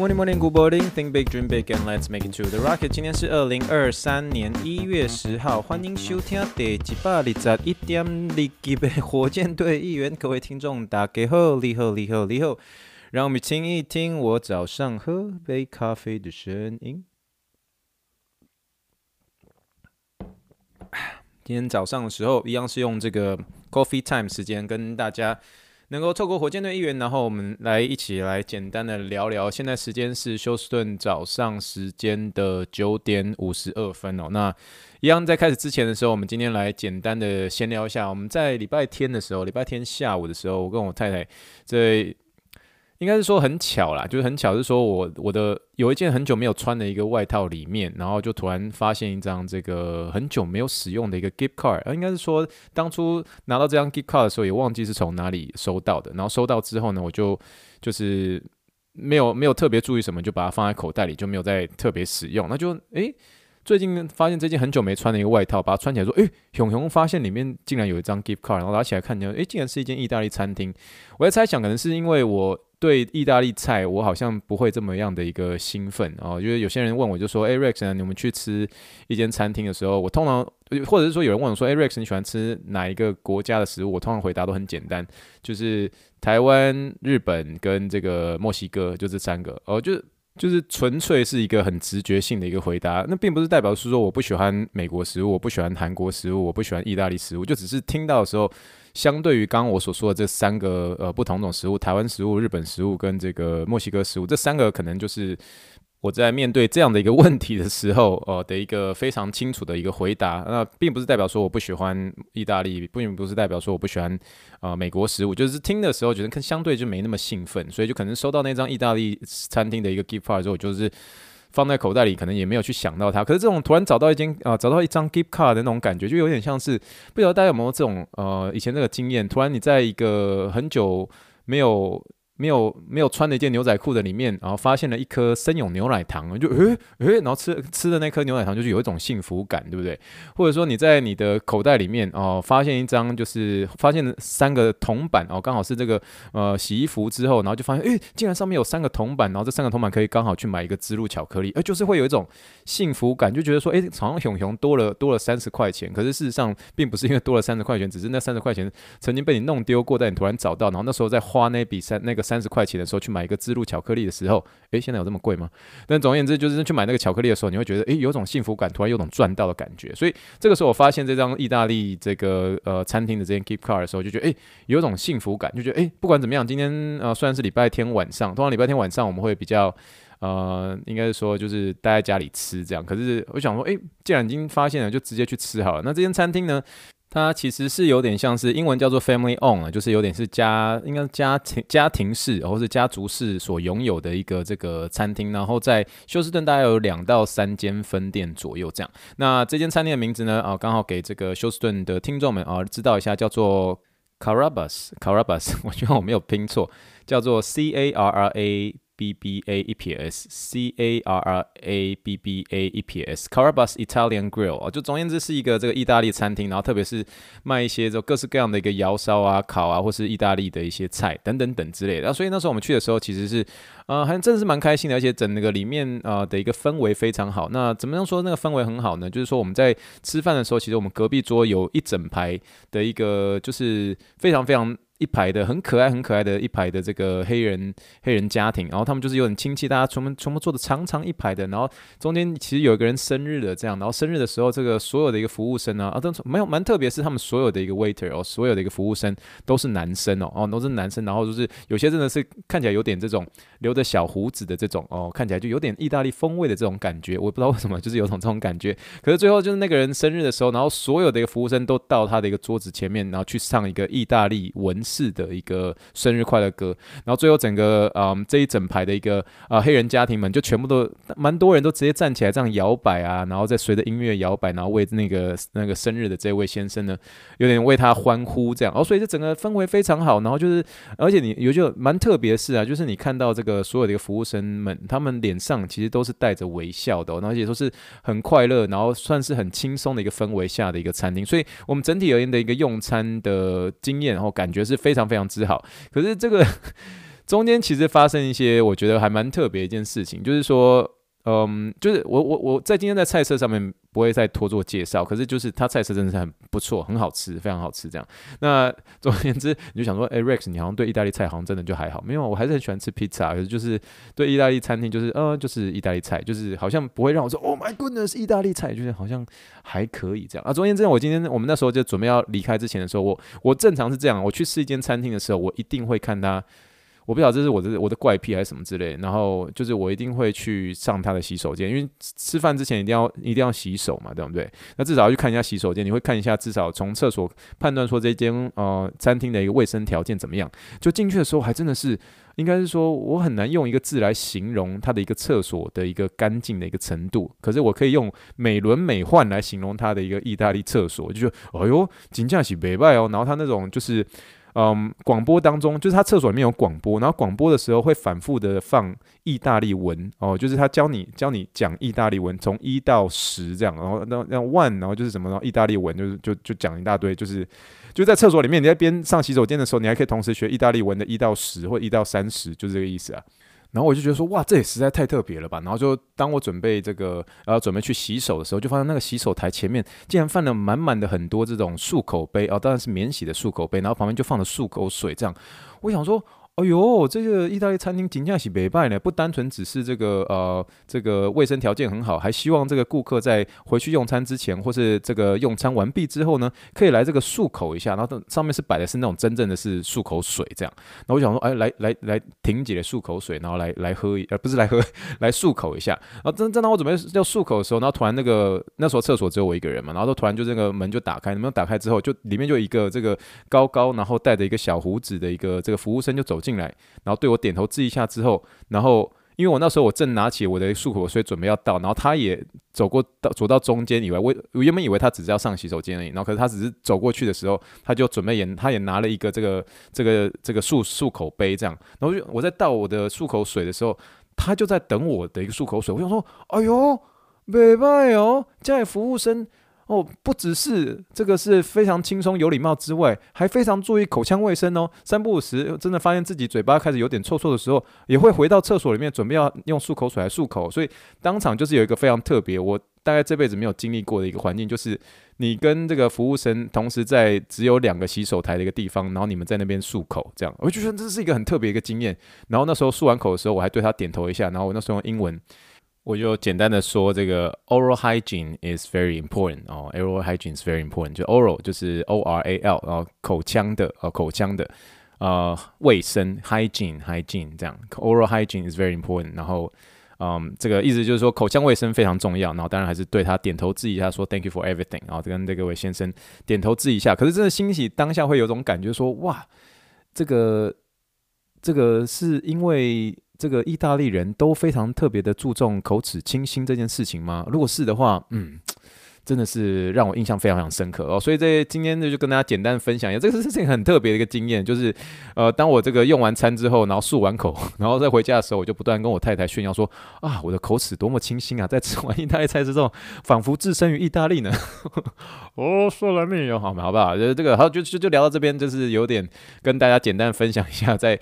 Morning, morning, good morning. Think big, dream big, and let's make it to the rocket. 今天是二零二三年一月十号，欢迎收听第一百二十一点二集的火箭队一员。各位听众，大家好，你好，你好，你好。让我们听一听我早上喝杯咖啡的声音。今天早上的时候，一样是用这个 coffee time 时间跟大家。能够透过火箭队议员，然后我们来一起来简单的聊聊。现在时间是休斯顿早上时间的九点五十二分哦。那一样在开始之前的时候，我们今天来简单的闲聊一下。我们在礼拜天的时候，礼拜天下午的时候，我跟我太太在。应该是说很巧啦，就是很巧，是说我我的有一件很久没有穿的一个外套里面，然后就突然发现一张这个很久没有使用的一个 gift card，应该是说当初拿到这张 gift card 的时候也忘记是从哪里收到的，然后收到之后呢，我就就是没有没有特别注意什么，就把它放在口袋里，就没有再特别使用，那就诶。最近发现这件很久没穿的一个外套，把它穿起来说：“诶、熊熊发现里面竟然有一张 gift card，然后拿起来看见，诶、竟然是一间意大利餐厅。”我在猜想，可能是因为我对意大利菜，我好像不会这么样的一个兴奋哦。因为有些人问我就说：“哎、欸、Rex，你们去吃一间餐厅的时候，我通常或者是说有人问我说：‘哎、欸、Rex，你喜欢吃哪一个国家的食物？’我通常回答都很简单，就是台湾、日本跟这个墨西哥，就这三个哦，就是。”就是纯粹是一个很直觉性的一个回答，那并不是代表是说我不喜欢美国食物，我不喜欢韩国食物，我不喜欢意大利食物，就只是听到的时候，相对于刚刚我所说的这三个呃不同种食物，台湾食物、日本食物跟这个墨西哥食物，这三个可能就是。我在面对这样的一个问题的时候，呃，的一个非常清楚的一个回答，那并不是代表说我不喜欢意大利，并不是代表说我不喜欢呃美国食物，就是听的时候觉得跟相对就没那么兴奋，所以就可能收到那张意大利餐厅的一个 gift card 之后，就是放在口袋里，可能也没有去想到它。可是这种突然找到一间啊、呃，找到一张 gift card 的那种感觉，就有点像是不知道大家有没有这种呃以前那个经验，突然你在一个很久没有。没有没有穿的一件牛仔裤的里面，然后发现了一颗森永牛奶糖，就诶诶，然后吃吃的那颗牛奶糖就是有一种幸福感，对不对？或者说你在你的口袋里面哦，发现一张就是发现三个铜板哦，刚好是这个呃洗衣服之后，然后就发现诶，竟然上面有三个铜板，然后这三个铜板可以刚好去买一个芝露巧克力，诶，就是会有一种幸福感，就觉得说诶，好像熊熊多了多了三十块钱，可是事实上并不是因为多了三十块钱，只是那三十块钱曾经被你弄丢过，但你突然找到，然后那时候在花那笔三那个。三十块钱的时候去买一个芝露巧克力的时候，诶，现在有这么贵吗？但总而言之，就是去买那个巧克力的时候，你会觉得，诶，有种幸福感，突然有种赚到的感觉。所以这个时候，我发现这张意大利这个呃餐厅的这件 gift card 的时候，就觉得，诶，有种幸福感，就觉得，诶，不管怎么样，今天呃虽然是礼拜天晚上，通常礼拜天晚上我们会比较呃，应该是说就是待在家里吃这样。可是我想说，诶，既然已经发现了，就直接去吃好了。那这间餐厅呢？它其实是有点像是英文叫做 family owned 就是有点是家，应该是家庭家庭式或是家族式所拥有的一个这个餐厅。然后在休斯顿大概有两到三间分店左右这样。那这间餐厅的名字呢？啊，刚好给这个休斯顿的听众们啊知道一下，叫做 Carabas，Carabas，我希望我没有拼错，叫做 C A R R A。B B A 一撇 S C A R R A B B A 一撇 S Carabas Italian Grill 啊，就总而言之是一个这个意大利餐厅，然后特别是卖一些就各式各样的一个窑烧啊、烤啊，或是意大利的一些菜等等等之类的。所以那时候我们去的时候，其实是呃，还真的是蛮开心的，而且整那个里面啊的一个氛围非常好。那怎么样说那个氛围很好呢？就是说我们在吃饭的时候，其实我们隔壁桌有一整排的一个，就是非常非常。一排的很可爱、很可爱的一排的这个黑人黑人家庭，然后他们就是有点亲戚，大家全部全部坐的长长一排的，然后中间其实有一个人生日的这样，然后生日的时候，这个所有的一个服务生啊，啊都没有蛮特别，是他们所有的一个 waiter 哦，所有的一个服务生都是男生哦，哦都是男生，然后就是有些真的是看起来有点这种留着小胡子的这种哦，看起来就有点意大利风味的这种感觉，我不知道为什么就是有种这种感觉，可是最后就是那个人生日的时候，然后所有的一个服务生都到他的一个桌子前面，然后去上一个意大利文。式的一个生日快乐歌，然后最后整个嗯这一整排的一个、呃、黑人家庭们就全部都蛮多人都直接站起来这样摇摆啊，然后再随着音乐摇摆，然后为那个那个生日的这位先生呢，有点为他欢呼这样，哦，所以这整个氛围非常好，然后就是而且你有就蛮特别的是啊，就是你看到这个所有的一个服务生们，他们脸上其实都是带着微笑的、哦，而且都是很快乐，然后算是很轻松的一个氛围下的一个餐厅，所以我们整体而言的一个用餐的经验，然后感觉是非常非常之好。可是这个 中间其实发生一些我觉得还蛮特别一件事情，就是说。嗯，就是我我我在今天在菜色上面不会再多做介绍，可是就是它菜色真的是很不错，很好吃，非常好吃这样。那总而言之，你就想说，哎，Rex，你好像对意大利菜好像真的就还好，没有，我还是很喜欢吃披萨，可是就是对意大利餐厅就是呃，就是意大利菜，就是好像不会让我说，Oh my goodness，意大利菜就是好像还可以这样啊。总而言之，我今天我们那时候就准备要离开之前的时候，我我正常是这样，我去试一间餐厅的时候，我一定会看它。我不晓得这是我的我的怪癖还是什么之类，然后就是我一定会去上他的洗手间，因为吃饭之前一定要一定要洗手嘛，对不对？那至少要去看一下洗手间，你会看一下，至少从厕所判断说这间呃餐厅的一个卫生条件怎么样。就进去的时候，还真的是应该是说我很难用一个字来形容它的一个厕所的一个干净的一个程度，可是我可以用美轮美奂来形容它的一个意大利厕所，就觉得哎呦，真的是美败哦，然后它那种就是。嗯，广播当中就是他厕所里面有广播，然后广播的时候会反复的放意大利文哦，就是他教你教你讲意大利文，从一到十这样，然后那那 one，然后就是什么，然后意大利文就是就就讲一大堆，就是就在厕所里面，你在边上洗手间的时候，你还可以同时学意大利文的一到十或一到三十，就是这个意思啊。然后我就觉得说，哇，这也实在太特别了吧！然后就当我准备这个，然后，准备去洗手的时候，就发现那个洗手台前面竟然放了满满的很多这种漱口杯啊，当然是免洗的漱口杯，然后旁边就放了漱口水，这样，我想说。哎呦，这个意大利餐厅评价是不错呢，不单纯只是这个呃这个卫生条件很好，还希望这个顾客在回去用餐之前，或是这个用餐完毕之后呢，可以来这个漱口一下。然后上面是摆的是那种真正的是漱口水这样。那我想说，哎，来来来，停几的漱口水，然后来来喝一，呃，不是来喝，来漱口一下。然后正正当我准备要漱口的时候，然后突然那个那时候厕所只有我一个人嘛，然后就突然就这个门就打开，门打开之后，就里面就一个这个高高，然后带着一个小胡子的一个这个服务生就走进进来，然后对我点头致意一下之后，然后因为我那时候我正拿起我的漱口水准备要倒，然后他也走过到走到中间以外，我我原本以为他只是要上洗手间而已，然后可是他只是走过去的时候，他就准备也他也拿了一个这个这个这个漱漱口杯这样，然后就我在倒我的漱口水的时候，他就在等我的一个漱口水，我想说，哎呦，没办哦，这服务生。哦，不只是这个是非常轻松有礼貌之外，还非常注意口腔卫生哦。三不五时，真的发现自己嘴巴开始有点臭臭的时候，也会回到厕所里面准备要用漱口水来漱口。所以当场就是有一个非常特别，我大概这辈子没有经历过的一个环境，就是你跟这个服务生同时在只有两个洗手台的一个地方，然后你们在那边漱口，这样我就觉得这是一个很特别一个经验。然后那时候漱完口的时候，我还对他点头一下，然后我那时候用英文。我就简单的说，这个 oral hygiene is very important 哦，oral hygiene is very important，就 oral 就是 O R A L，然后口腔的，呃，口腔的，呃，卫生 hygiene hygiene 这样，oral hygiene is very important，然后，嗯，这个意思就是说口腔卫生非常重要，然后当然还是对他点头致意，一下说 thank you for everything，然后跟这个位先生点头致意一下，可是真的欣喜当下会有种感觉说，哇，这个这个是因为。这个意大利人都非常特别的注重口齿清新这件事情吗？如果是的话，嗯，真的是让我印象非常非常深刻哦。所以这今天呢就跟大家简单分享一下，这个事情 很特别的一个经验，就是呃，当我这个用完餐之后，然后漱完口，然后再回家的时候，我就不断跟我太太炫耀说啊，我的口齿多么清新啊，在吃完意大利菜之后，仿佛置身于意大利呢。哦，说来没有好嘛，好不好？就这个好，就就就聊到这边，就是有点跟大家简单分享一下。在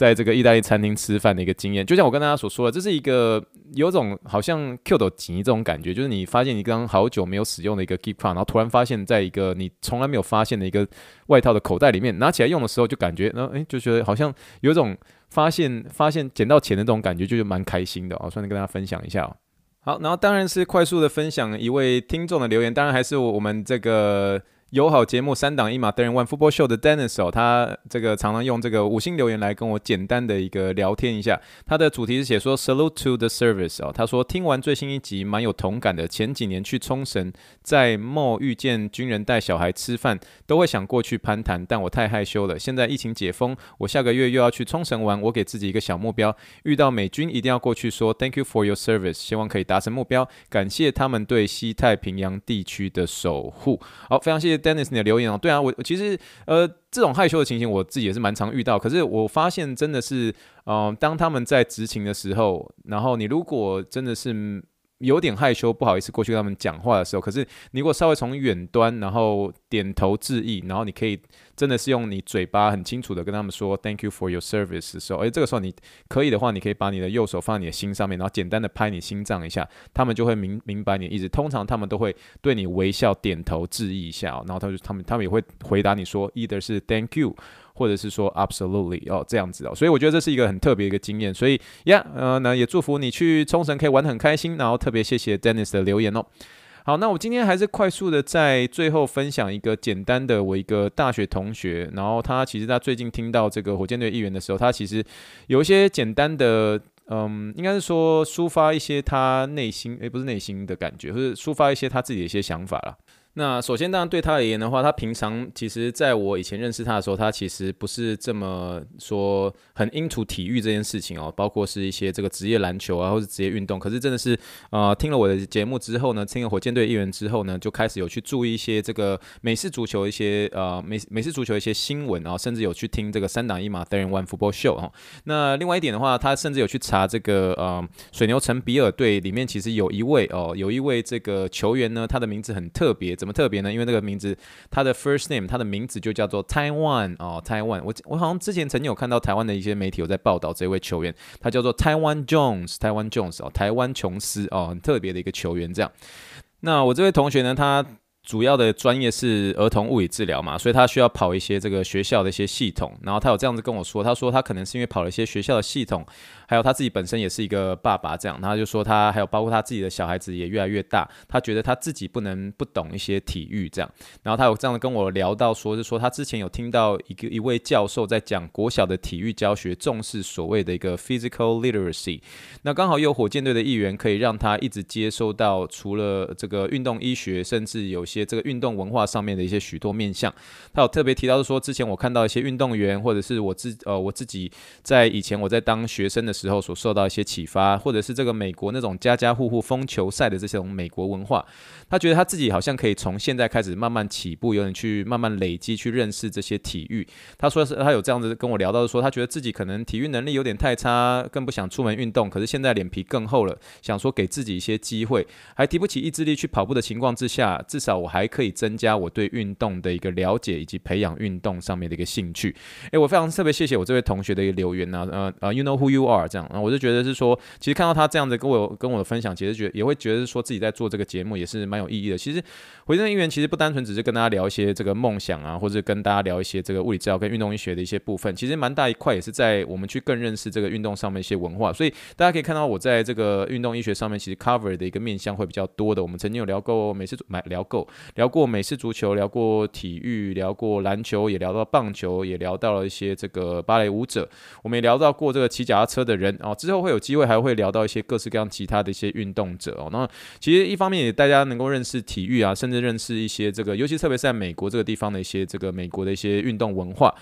在这个意大利餐厅吃饭的一个经验，就像我跟大家所说的，这是一个有种好像 Q 到紧这种感觉，就是你发现你刚刚好久没有使用的一个 Keep On，然后突然发现在一个你从来没有发现的一个外套的口袋里面，拿起来用的时候就感觉，然后诶，就觉得好像有种发现发现捡到钱的这种感觉，就是蛮开心的哦，顺便跟大家分享一下哦。好，然后当然是快速的分享一位听众的留言，当然还是我们这个。友好节目三档一码 Third and One Football Show 的 Dennis 哦，他这个常常用这个五星留言来跟我简单的一个聊天一下。他的主题是写说 Salute to the Service 哦，他说听完最新一集蛮有同感的。前几年去冲绳，在 mall 遇见军人带小孩吃饭，都会想过去攀谈，但我太害羞了。现在疫情解封，我下个月又要去冲绳玩，我给自己一个小目标，遇到美军一定要过去说 Thank you for your service，希望可以达成目标，感谢他们对西太平洋地区的守护。好，非常谢谢。Dennis，你的留言哦，对啊，我其实呃，这种害羞的情形，我自己也是蛮常遇到。可是我发现真的是，嗯、当他们在执勤的时候，然后你如果真的是。有点害羞，不好意思过去跟他们讲话的时候，可是你如果稍微从远端，然后点头致意，然后你可以真的是用你嘴巴很清楚的跟他们说 “Thank you for your service” 的时候，诶，这个时候你可以的话，你可以把你的右手放在你的心上面，然后简单的拍你心脏一下，他们就会明明白你的意思。通常他们都会对你微笑点头致意一下，然后他就他们他们也会回答你说，either 是 “Thank you”。或者是说 absolutely 哦，这样子哦，所以我觉得这是一个很特别一个经验，所以呀，呃，那也祝福你去冲绳可以玩得很开心，然后特别谢谢 Dennis 的留言哦。好，那我今天还是快速的在最后分享一个简单的，我一个大学同学，然后他其实他最近听到这个火箭队议员的时候，他其实有一些简单的，嗯，应该是说抒发一些他内心，诶，不是内心的感觉，或者抒发一些他自己的一些想法了。那首先，当然对他而言的话，他平常其实在我以前认识他的时候，他其实不是这么说很 into 体育这件事情哦，包括是一些这个职业篮球啊，或者职业运动。可是真的是，呃，听了我的节目之后呢，听了火箭队议员之后呢，就开始有去注意一些这个美式足球一些呃美美式足球一些新闻啊，甚至有去听这个三档一码 Third and One Football Show 哈。那另外一点的话，他甚至有去查这个呃水牛城比尔队里面其实有一位哦，有一位这个球员呢，他的名字很特别。怎么特别呢？因为那个名字，他的 first name，他的名字就叫做 Taiwan 哦，Taiwan。我我好像之前曾经有看到台湾的一些媒体有在报道这位球员，他叫做 Taiwan Jones，Taiwan Jones 哦，台湾琼斯哦，很特别的一个球员。这样，那我这位同学呢，他主要的专业是儿童物理治疗嘛，所以他需要跑一些这个学校的一些系统。然后他有这样子跟我说，他说他可能是因为跑了一些学校的系统。还有他自己本身也是一个爸爸，这样，他就说他还有包括他自己的小孩子也越来越大，他觉得他自己不能不懂一些体育这样，然后他有这样跟我聊到说，是说他之前有听到一个一位教授在讲国小的体育教学重视所谓的一个 physical literacy，那刚好有火箭队的议员可以让他一直接收到除了这个运动医学，甚至有些这个运动文化上面的一些许多面向，他有特别提到说，之前我看到一些运动员或者是我自呃我自己在以前我在当学生的时候所受到一些启发，或者是这个美国那种家家户户疯球赛的这种美国文化，他觉得他自己好像可以从现在开始慢慢起步，有点去慢慢累积，去认识这些体育。他说是他有这样子跟我聊到说，他觉得自己可能体育能力有点太差，更不想出门运动。可是现在脸皮更厚了，想说给自己一些机会，还提不起意志力去跑步的情况之下，至少我还可以增加我对运动的一个了解，以及培养运动上面的一个兴趣。诶，我非常特别谢谢我这位同学的一个留言呢、啊，呃呃，You know who you are 这样，然后我。就觉得是说，其实看到他这样子跟我跟我的分享，其实觉得也会觉得说自己在做这个节目也是蛮有意义的。其实火箭队议员其实不单纯只是跟大家聊一些这个梦想啊，或者跟大家聊一些这个物理治疗跟运动医学的一些部分，其实蛮大一块也是在我们去更认识这个运动上面一些文化。所以大家可以看到我在这个运动医学上面其实 cover 的一个面向会比较多的。我们曾经有聊过每次，买聊过聊过美式足球，聊过体育，聊过篮球，也聊到棒球，也聊到了一些这个芭蕾舞者。我们也聊到过这个骑脚踏车的人哦。之后会有机会还。会聊到一些各式各样其他的一些运动者哦，那其实一方面也大家能够认识体育啊，甚至认识一些这个，尤其特别是在美国这个地方的一些这个美国的一些运动文化。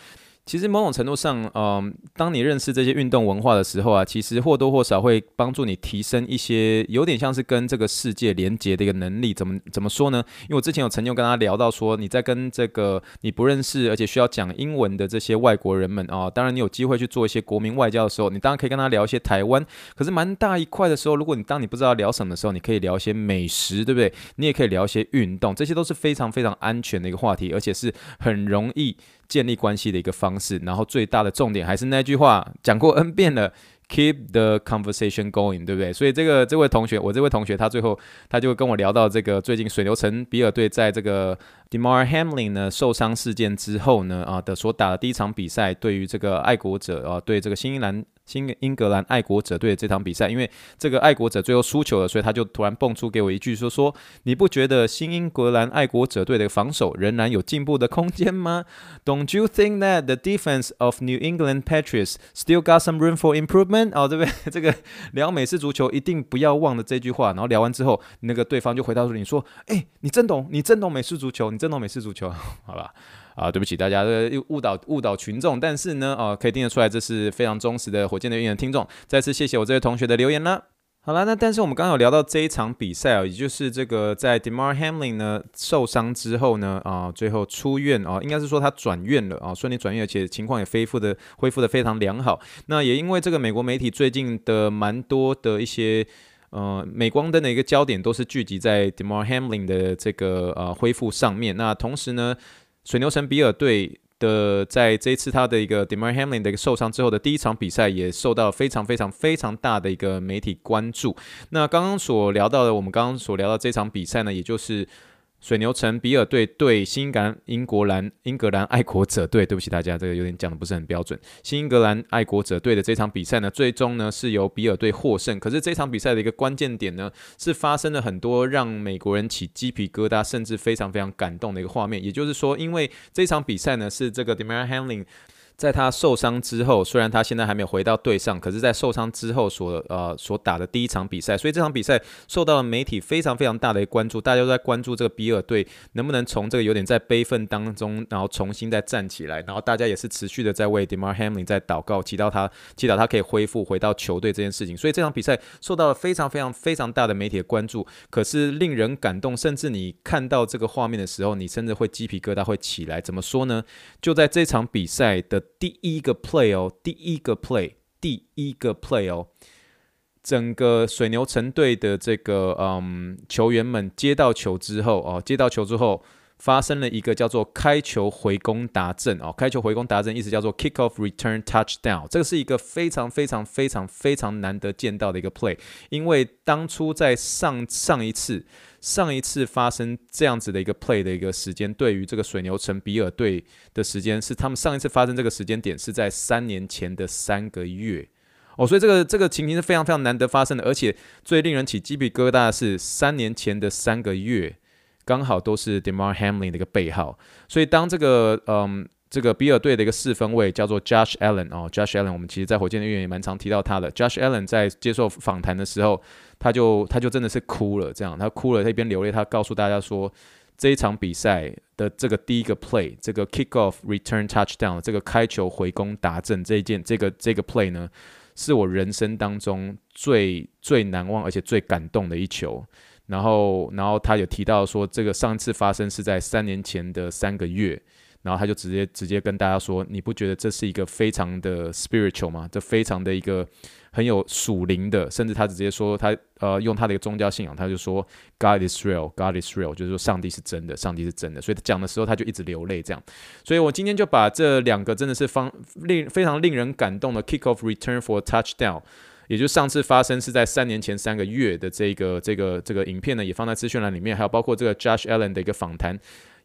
其实某种程度上，嗯、当你认识这些运动文化的时候啊，其实或多或少会帮助你提升一些有点像是跟这个世界连接的一个能力。怎么怎么说呢？因为我之前有曾经跟他聊到说，你在跟这个你不认识而且需要讲英文的这些外国人们啊、当然你有机会去做一些国民外交的时候，你当然可以跟他聊一些台湾。可是蛮大一块的时候，如果你当你不知道聊什么的时候，你可以聊一些美食，对不对？你也可以聊一些运动，这些都是非常非常安全的一个话题，而且是很容易。建立关系的一个方式，然后最大的重点还是那句话，讲过 N 遍了，keep the conversation going，对不对？所以这个这位同学，我这位同学，他最后他就跟我聊到这个最近水牛城比尔队在这个 Demar Hamlin 呢受伤事件之后呢啊的所打的第一场比赛，对于这个爱国者啊，对这个新西兰。新英格兰爱国者队的这场比赛，因为这个爱国者最后输球了，所以他就突然蹦出给我一句说说，你不觉得新英格兰爱国者队的防守仍然有进步的空间吗？Don't you think that the defense of New England Patriots still got some room for improvement？哦，对不对？这个聊美式足球一定不要忘了这句话。然后聊完之后，那个对方就回答说：“你说，哎，你真懂，你真懂美式足球，你真懂美式足球，好吧？”啊，对不起大家，这个误导误导群众，但是呢，啊，可以听得出来，这是非常忠实的火箭队运营听众。再次谢谢我这位同学的留言啦。好了，那但是我们刚刚有聊到这一场比赛啊，也就是这个在 Damar Hamlin 呢受伤之后呢，啊，最后出院啊，应该是说他转院了啊，顺利转院，而且情况也恢复的恢复的非常良好。那也因为这个美国媒体最近的蛮多的一些。呃，镁光灯的一个焦点都是聚集在 Damar Hamlin 的这个呃恢复上面。那同时呢，水牛城比尔队的在这一次他的一个 Demar Hamlin 的一个受伤之后的第一场比赛，也受到非常非常非常大的一个媒体关注。那刚刚所聊到的，我们刚刚所聊到这场比赛呢，也就是。水牛城比尔队对新英格兰英国兰英格兰爱国者队，对不起大家，这个有点讲的不是很标准。新英格兰爱国者队的这场比赛呢，最终呢是由比尔队获胜。可是这场比赛的一个关键点呢，是发生了很多让美国人起鸡皮疙瘩，甚至非常非常感动的一个画面。也就是说，因为这场比赛呢是这个 d e m a r Hamlin。在他受伤之后，虽然他现在还没有回到队上，可是，在受伤之后所呃所打的第一场比赛，所以这场比赛受到了媒体非常非常大的一个关注，大家都在关注这个比尔队能不能从这个有点在悲愤当中，然后重新再站起来，然后大家也是持续的在为 Demar Hamlin 在祷告，祈祷他祈祷他可以恢复回到球队这件事情，所以这场比赛受到了非常非常非常大的媒体的关注，可是令人感动，甚至你看到这个画面的时候，你甚至会鸡皮疙瘩会起来，怎么说呢？就在这场比赛的。第一个 play 哦，第一个 play，第一个 play 哦，整个水牛城队的这个嗯球员们接到球之后哦，接到球之后发生了一个叫做开球回攻达阵哦，开球回攻达阵意思叫做 kick off return touchdown，这个是一个非常非常非常非常难得见到的一个 play，因为当初在上上一次。上一次发生这样子的一个 play 的一个时间，对于这个水牛城比尔队的时间，是他们上一次发生这个时间点是在三年前的三个月哦，所以这个这个情形是非常非常难得发生的，而且最令人起鸡皮疙瘩的是三年前的三个月，刚好都是 Demar Hamlin 的一个背号，所以当这个嗯。这个比尔队的一个四分卫叫做 Josh Allen 哦，Josh Allen，我们其实在火箭队员也蛮常提到他的。Josh Allen 在接受访谈的时候，他就他就真的是哭了，这样他哭了，他一边流泪，他告诉大家说，这一场比赛的这个第一个 play，这个 kickoff return touchdown，这个开球回攻达阵这一件，这个这个 play 呢，是我人生当中最最难忘而且最感动的一球。然后，然后他有提到说，这个上次发生是在三年前的三个月。然后他就直接直接跟大家说：“你不觉得这是一个非常的 spiritual 吗？这非常的一个很有属灵的，甚至他直接说他呃用他的一个宗教信仰，他就说 God is real, God is real，就是说上帝是真的，上帝是真的。所以他讲的时候他就一直流泪这样。所以我今天就把这两个真的是方令非常令人感动的 kickoff return for touchdown，也就上次发生是在三年前三个月的这个这个这个影片呢，也放在资讯栏里面，还有包括这个 Josh Allen 的一个访谈。”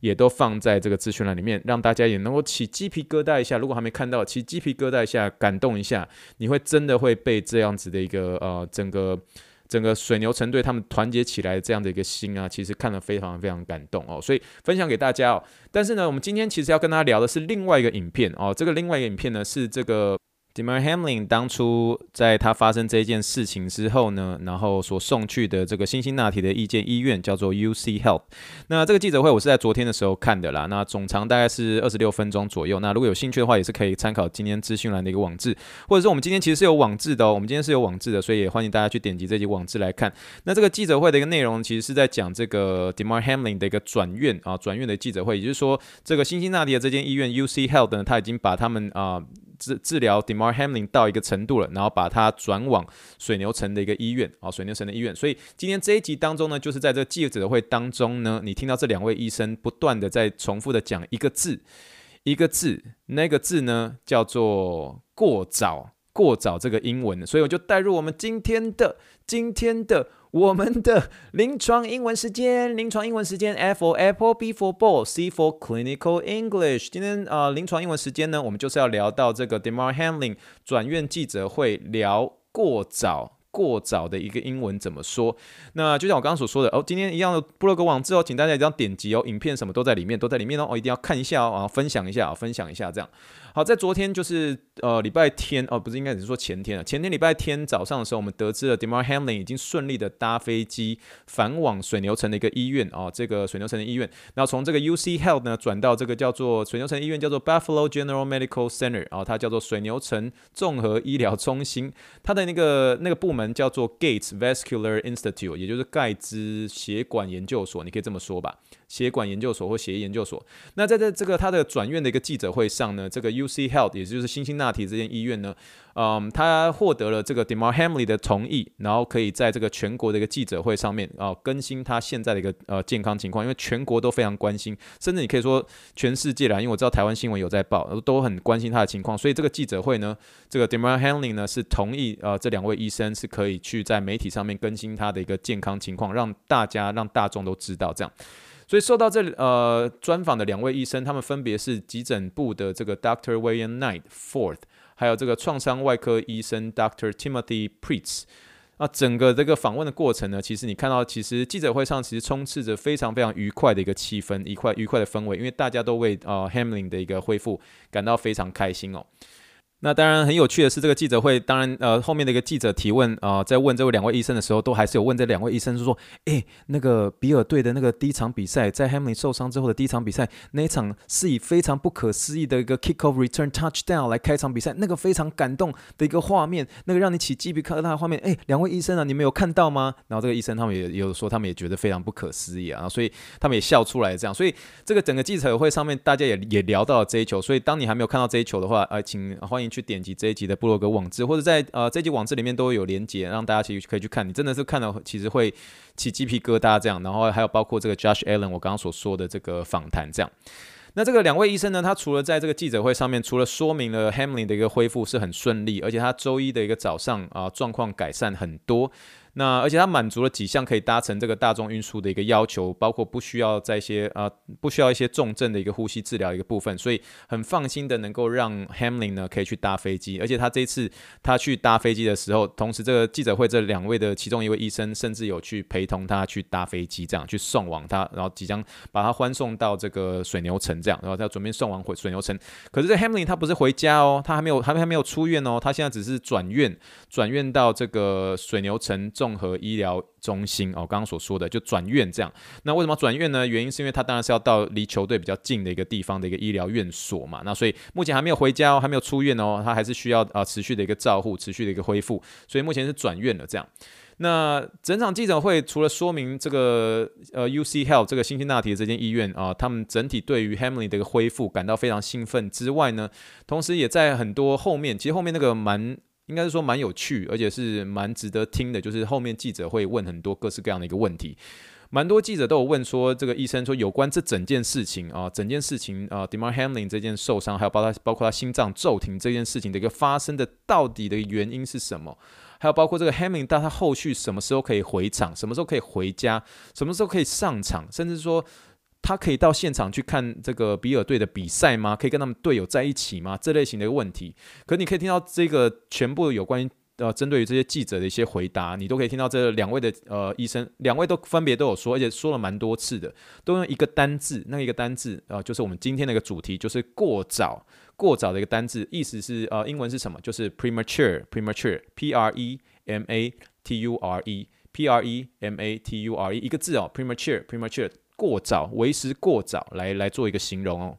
也都放在这个资讯栏里面，让大家也能够起鸡皮疙瘩一下。如果还没看到，起鸡皮疙瘩一下，感动一下，你会真的会被这样子的一个呃，整个整个水牛城队他们团结起来这样的一个心啊，其实看了非常非常感动哦。所以分享给大家哦。但是呢，我们今天其实要跟大家聊的是另外一个影片哦。这个另外一个影片呢是这个。Demar Hamlin 当初在他发生这件事情之后呢，然后所送去的这个辛辛那提的一间医院叫做 UC Health。那这个记者会我是在昨天的时候看的啦。那总长大概是二十六分钟左右。那如果有兴趣的话，也是可以参考今天资讯栏的一个网志，或者是我们今天其实是有网志的哦。我们今天是有网志的，所以也欢迎大家去点击这集网志来看。那这个记者会的一个内容，其实是在讲这个 Demar Hamlin 的一个转院啊，转院的记者会，也就是说，这个辛辛那提的这间医院 UC Health 呢，他已经把他们啊。治治疗 Demar Hamlin 到一个程度了，然后把他转往水牛城的一个医院啊，水牛城的医院。所以今天这一集当中呢，就是在这记者会当中呢，你听到这两位医生不断的在重复的讲一个字，一个字，那个字呢叫做过早，过早这个英文。所以我就带入我们今天的今天的我们的临床英文时间，临床英文时间，F for Apple，B for Ball，C for Clinical English。今天啊、临床英文时间呢，我们就是要聊到这个 Demar Hamlin 转院记者会，聊过早。过早的一个英文怎么说？那就像我刚刚所说的哦，今天一样的部落格网之后，请大家一定要点击哦，影片什么都在里面，都在里面哦，一定要看一下哦，然后分享一下，分享一下这样。好，在昨天就是呃礼拜天哦，不是应该只是说前天了。前天礼拜天早上的时候，我们得知了 Demar Hamlin 已经顺利的搭飞机返往水牛城的一个医院哦，这个水牛城的医院。然后从这个 UC Health 呢转到这个叫做水牛城医院，叫做 Buffalo General Medical Center，然后它叫做水牛城综合医疗中心。它的那个那个部门叫做 Gates Vascular Institute，也就是盖兹血管研究所，你可以这么说吧。血管研究所或血液研究所。那在这这个他的转院的一个记者会上呢，这个 UC Health 也就是辛辛那提这间医院呢，嗯，他获得了这个 Demar Hamley 的同意，然后可以在这个全国的一个记者会上面啊更新他现在的一个呃健康情况，因为全国都非常关心，甚至你可以说全世界啦，因为我知道台湾新闻有在报，都很关心他的情况，所以这个记者会呢，这个 Demar Hamley 呢是同意呃这两位医生是可以去在媒体上面更新他的一个健康情况，让大家让大众都知道这样。所以受到这呃专访的两位医生，他们分别是急诊部的这个 Doctor Wayne Knight Fourth，还有这个创伤外科医生 Doctor Timothy Pritz。那整个这个访问的过程呢，其实你看到，其实记者会上其实充斥着非常非常愉快的一个气氛，愉快愉快的氛围，因为大家都为呃 Hamlin 的一个恢复感到非常开心哦。那当然很有趣的是，这个记者会，当然呃后面的一个记者提问啊、呃，在问这位两位医生的时候，都还是有问这两位医生，就说，诶，那个比尔队的那个第一场比赛，在 Hamlin 受伤之后的第一场比赛，那一场是以非常不可思议的一个 kickoff return touchdown 来开场比赛，那个非常感动的一个画面，那个让你起鸡皮疙瘩的画面，诶，两位医生啊，你们有看到吗？然后这个医生他们也有说，他们也觉得非常不可思议啊，所以他们也笑出来这样，所以这个整个记者会上面大家也也聊到了这一球，所以当你还没有看到这一球的话，呃，请欢迎去点击这一集的。部落格网志或者在呃这一集网志里面都有连接，让大家其实可以去看。你真的是看到其实会起鸡皮疙瘩这样，然后还有包括这个 Josh Allen 我刚刚所说的这个访谈这样。那这个两位医生呢，他除了在这个记者会上面，除了说明了 Hamlin 的一个恢复是很顺利，而且他周一的一个早上啊状况改善很多。那而且它满足了几项可以搭乘这个大众运输的一个要求，包括不需要在一些啊、不需要一些重症的一个呼吸治疗一个部分，所以很放心的能够让 Hamlin 呢可以去搭飞机。而且他这次他去搭飞机的时候，同时这个记者会这两位的其中一位医生甚至有去陪同他去搭飞机，这样去送往他，然后即将把他欢送到这个水牛城这样，然后他准备送往回水牛城。可是这 Hamlin 他不是回家哦，他还没有还没还没有出院哦，他现在只是转院转院到这个水牛城。综合医疗中心哦，刚刚所说的就转院这样。那为什么转院呢？原因是因为他当然是要到离球队比较近的一个地方的一个医疗院所嘛。那所以目前还没有回家哦，还没有出院哦，他还是需要啊持续的一个照护，持续的一个恢复。所以目前是转院了这样。那整场记者会除了说明这个呃 UC Health 这个辛辛那提的这间医院啊，他们整体对于 Hamlin 的一个恢复感到非常兴奋之外呢，同时也在很多后面，其实后面那个蛮。应该是说蛮有趣，而且是蛮值得听的。就是后面记者会问很多各式各样的一个问题，蛮多记者都有问说，这个医生说有关这整件事情啊，整件事情啊，Demar Hamlin 这件受伤，还有包括包括他心脏骤停这件事情的一个发生的到底的原因是什么？还有包括这个 Hamlin 到他后续什么时候可以回场，什么时候可以回家，什么时候可以上场，甚至说。他可以到现场去看这个比尔队的比赛吗？可以跟他们队友在一起吗？这类型的一个问题，可你可以听到这个全部有关于呃针对于这些记者的一些回答，你都可以听到这两位的呃医生，两位都分别都有说，而且说了蛮多次的，都用一个单字，那一个单字、呃，就是我们今天的一个主题，就是过早，过早的一个单字，意思是呃英文是什么？就是 premature，premature，p r e m a t u r e，p r e m a t u r e，一个字哦，premature，premature。过早，为时过早，来来做一个形容哦。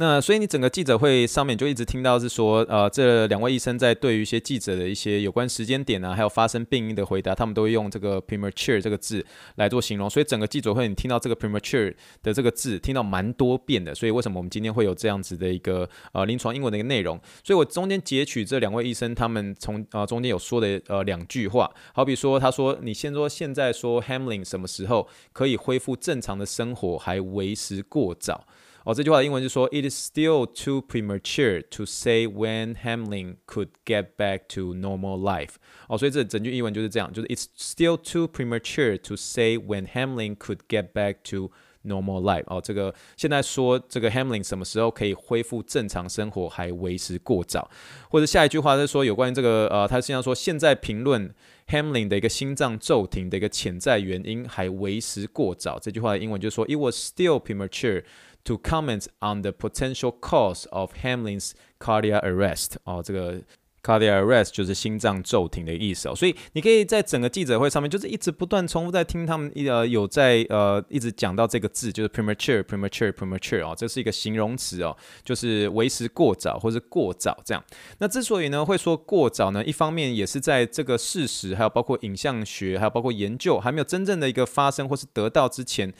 那所以你整个记者会上面就一直听到是说，呃，这两位医生在对于一些记者的一些有关时间点啊，还有发生病因的回答，他们都会用这个 premature 这个字来做形容。所以整个记者会你听到这个 premature 的这个字，听到蛮多遍的。所以为什么我们今天会有这样子的一个呃临床英文的一个内容？所以我中间截取这两位医生他们从呃中间有说的呃两句话，好比说他说，你先说现在说 Hamlin 什么时候可以恢复正常的生活，还为时过早。哦，这句话的英文就是说，It is still too premature to say when Hamlin could get back to normal life。哦，所以这整句英文就是这样，就是 It's still too premature to say when Hamlin could get back to normal life。哦，这个现在说这个 Hamlin 什么时候可以恢复正常生活还为时过早。或者下一句话是说有关于这个呃，他现在说现在评论 Hamlin 的一个心脏骤停的一个潜在原因还为时过早。这句话的英文就是说，It was still premature。 To comment on the potential cause of Hamlin's cardiac arrest，哦，这个 cardiac arrest 就是心脏骤停的意思哦，所以你可以在整个记者会上面，就是一直不断重复在听他们呃有在呃一直讲到这个字，就是 premature，premature，premature 哦，这是一个形容词哦，就是为时过早或是过早这样。那之所以呢会说过早呢，一方面也是在这个事实，还有包括影像学，还有包括研究还没有真正的一个发生或是得到之前。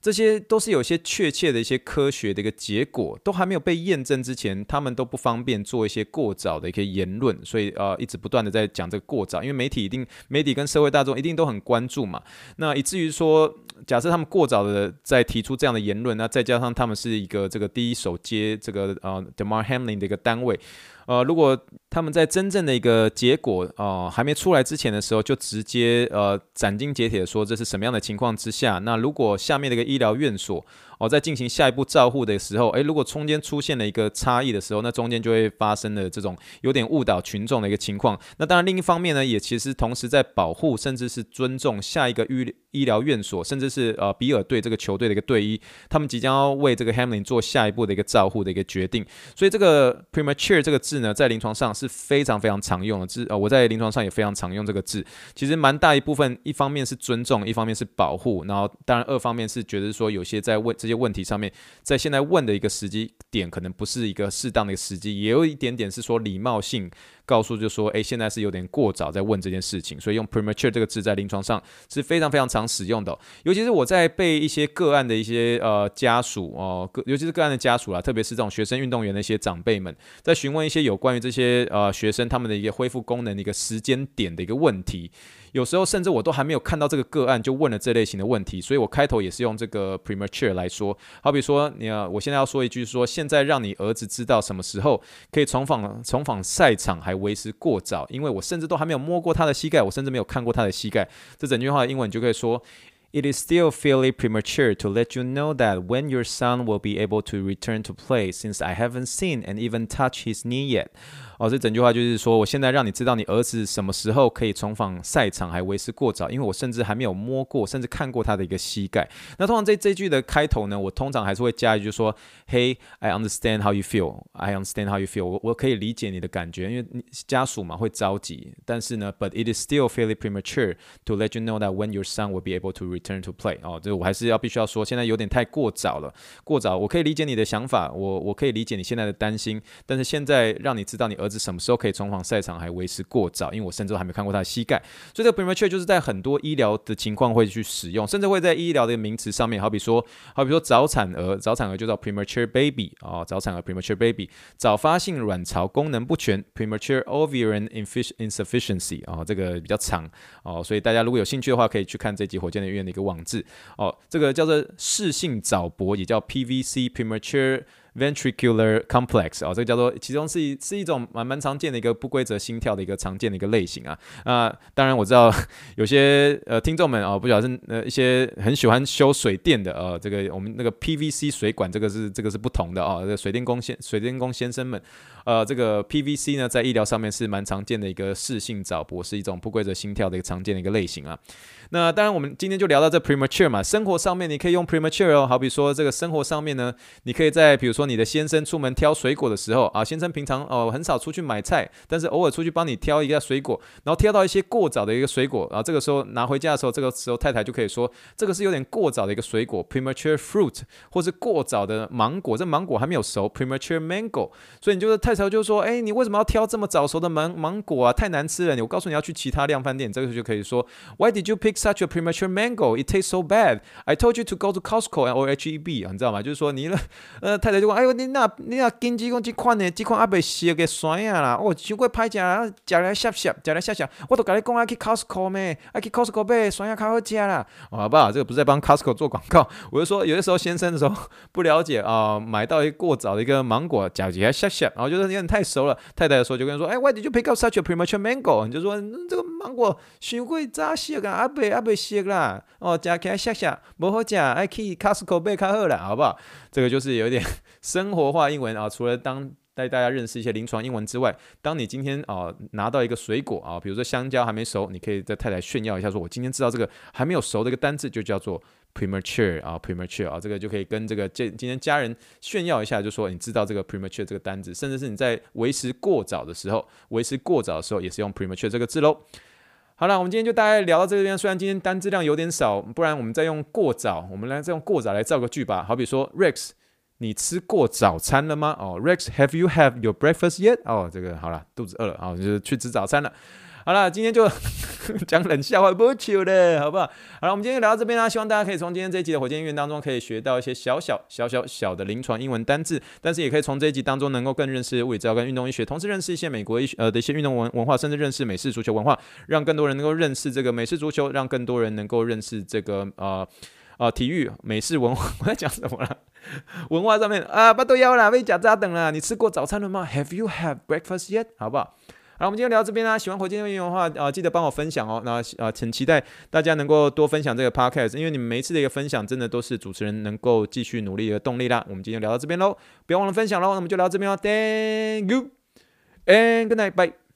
这些都是有些确切的一些科学的一个结果，都还没有被验证之前，他们都不方便做一些过早的一些言论，所以呃，一直不断的在讲这个过早，因为媒体一定，媒体跟社会大众一定都很关注嘛，那以至于说，假设他们过早的在提出这样的言论，那再加上他们是一个这个第一手接这个呃，Demar Hamlin 的一个单位。呃，如果他们在真正的一个结果呃还没出来之前的时候，就直接呃斩钉截铁说这是什么样的情况之下，那如果下面的一个医疗院所哦在进行下一步照护的时候，诶，如果中间出现了一个差异的时候，那中间就会发生了这种有点误导群众的一个情况。那当然另一方面呢，也其实同时在保护甚至是尊重下一个医医疗院所，甚至是呃比尔队这个球队的一个队医，他们即将要为这个 Hamlin 做下一步的一个照护的一个决定。所以这个 premature 这个字。呢，在临床上是非常非常常用的字，呃，我在临床上也非常常用这个字。其实蛮大一部分，一方面是尊重，一方面是保护，然后当然二方面是觉得说有些在问这些问题上面，在现在问的一个时机点，可能不是一个适当的一个时机，也有一点点是说礼貌性。告诉就说，诶，现在是有点过早在问这件事情，所以用 premature 这个字在临床上是非常非常常使用的。尤其是我在被一些个案的一些呃家属哦，尤其是个案的家属啊，特别是这种学生运动员的一些长辈们，在询问一些有关于这些呃学生他们的一个恢复功能的一个时间点的一个问题。有时候甚至我都还没有看到这个个案就问了这类型的问题，所以我开头也是用这个 premature 来说。好比说，你要我现在要说一句说，现在让你儿子知道什么时候可以重返重返赛场还为时过早，因为我甚至都还没有摸过他的膝盖，我甚至没有看过他的膝盖。这整句话的英文就可以说 ：It is still fairly premature to let you know that when your son will be able to return to play, since I haven't seen and even touched his knee yet. 哦，这整句话就是说，我现在让你知道你儿子什么时候可以重返赛场还为时过早，因为我甚至还没有摸过，甚至看过他的一个膝盖。那通常这这句的开头呢，我通常还是会加一句说，Hey, I understand how you feel. I understand how you feel. 我我可以理解你的感觉，因为你家属嘛会着急。但是呢，But it is still fairly premature to let you know that when your son will be able to Return to play. 哦，这我还是要必须要说，现在有点太过早了，过早。我可以理解你的想法，我我可以理解你现在的担心，但是现在让你知道你儿。子什么时候可以重返赛场还为时过早，因为我甚至还没看过他的膝盖，所以这个 premature 就是在很多医疗的情况会去使用，甚至会在医疗的名词上面，好比说，好比说早产儿，早产儿就叫 premature baby、哦，早产儿 premature baby，早发性卵巢功能不全 premature ovarian insufficiency、哦，这个比较长哦，所以大家如果有兴趣的话，可以去看这集火箭的医院一个网志哦，这个叫做视性早搏，也叫 PVC premature。Ventricular complex 啊、哦，这个叫做其中是一是一种蛮蛮常见的一个不规则心跳的一个常见的一个类型啊。啊，当然我知道 有些呃听众们啊、不晓得是呃一些很喜欢修水电的呃，这个我们那个 PVC 水管这个是这个是不同的啊、哦。这个水电工先水电工先生们，呃，这个 PVC 呢在医疗上面是蛮常见的一个室性早搏，是一种不规则心跳的一个常见的一个类型啊。那当然我们今天就聊到这 premature 嘛，生活上面你可以用 premature 哦，好比说这个生活上面呢，你可以在比如说。你的先生出门挑水果的时候啊，先生平常哦很少出去买菜，但是偶尔出去帮你挑一下水果，然后挑到一些过早的一个水果，然后这个时候拿回家的时候，这个时候太太就可以说这个是有点过早的一个水果，premature fruit，或是过早的芒果，这芒果还没有熟，premature mango，所以你就是太太就说，哎，你为什么要挑这么早熟的芒芒果啊？太难吃了，你我告诉你要去其他量贩店，这个时候就可以说，Why did you pick such a premature mango? It tastes so bad. I told you to go to Costco and or HEB，你知道吗？就是说你呃太太就。问，哎呦，你那你那经济讲这款的，这款还未熟的酸啊啦，哦，太过歹食啦，食来涩涩，食来涩涩，我都跟你讲爱去 Costco 咩，爱去 Costco 买酸呀较好食啦，好不好？这个不是在帮 Costco 做广告，我就说有的时候先生的时候 不了解啊、呃，买到一过早的一个芒果，嚼起来涩涩，然后觉得有点太熟了，太太的时候就跟他说，哎，Why did you pick up such a premature mango？你就说、这个芒果太过早熟啊，还未还未熟啦，哦，食起来涩涩，不好食，爱去 Costco 买较好啦，好不好？这个就是有点 生活化英文啊，除了当带大家认识一些临床英文之外，当你今天啊拿到一个水果啊，比如说香蕉还没熟，你可以在太太炫耀一下，说我今天知道这个还没有熟的一个单字就叫做 premature 啊，premature 啊，这个就可以跟这个这今天家人炫耀一下，就说你知道这个 premature 这个单字，甚至是你在为时过早的时候，为时过早的时候也是用 premature 这个字喽。好了，我们今天就大概聊到这边。虽然今天单字量有点少，不然我们再用过早，我们来再用过早来造个句吧。好比说，Rex，你吃过早餐了吗？哦，Rex，Have you have your breakfast yet？哦，这个好了，肚子饿了，哦，就是去吃早餐了。好了，今天就 讲冷笑话不糗的，好不好？好了，我们今天就聊到这边啦。希望大家可以从今天这一集的火箭音乐当中，可以学到一些小小小小小的临床英文单字，但是也可以从这一集当中能够更认识物理治疗跟运动医学，同时认识一些美国医学呃的一些运动文文化，甚至认识美式足球文化，让更多人能够认识这个美式足球，让更多人能够认识这个呃呃体育美式文化。我在讲什么了？文化上面啊，不都要啦，被假扎等了。你吃过早餐了吗？Have you have breakfast yet？好不好？好，我们今天聊到这边啦。喜欢火箭队的话，啊、记得帮我分享哦。那啊，请、期待大家能够多分享这个 podcast，因为你们每一次的一个分享，真的都是主持人能够继续努力的动力啦。我们今天聊到这边喽，不要忘了分享喽。那我们就聊到这边喽，Thank you and good night，bye。